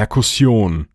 Perkussion.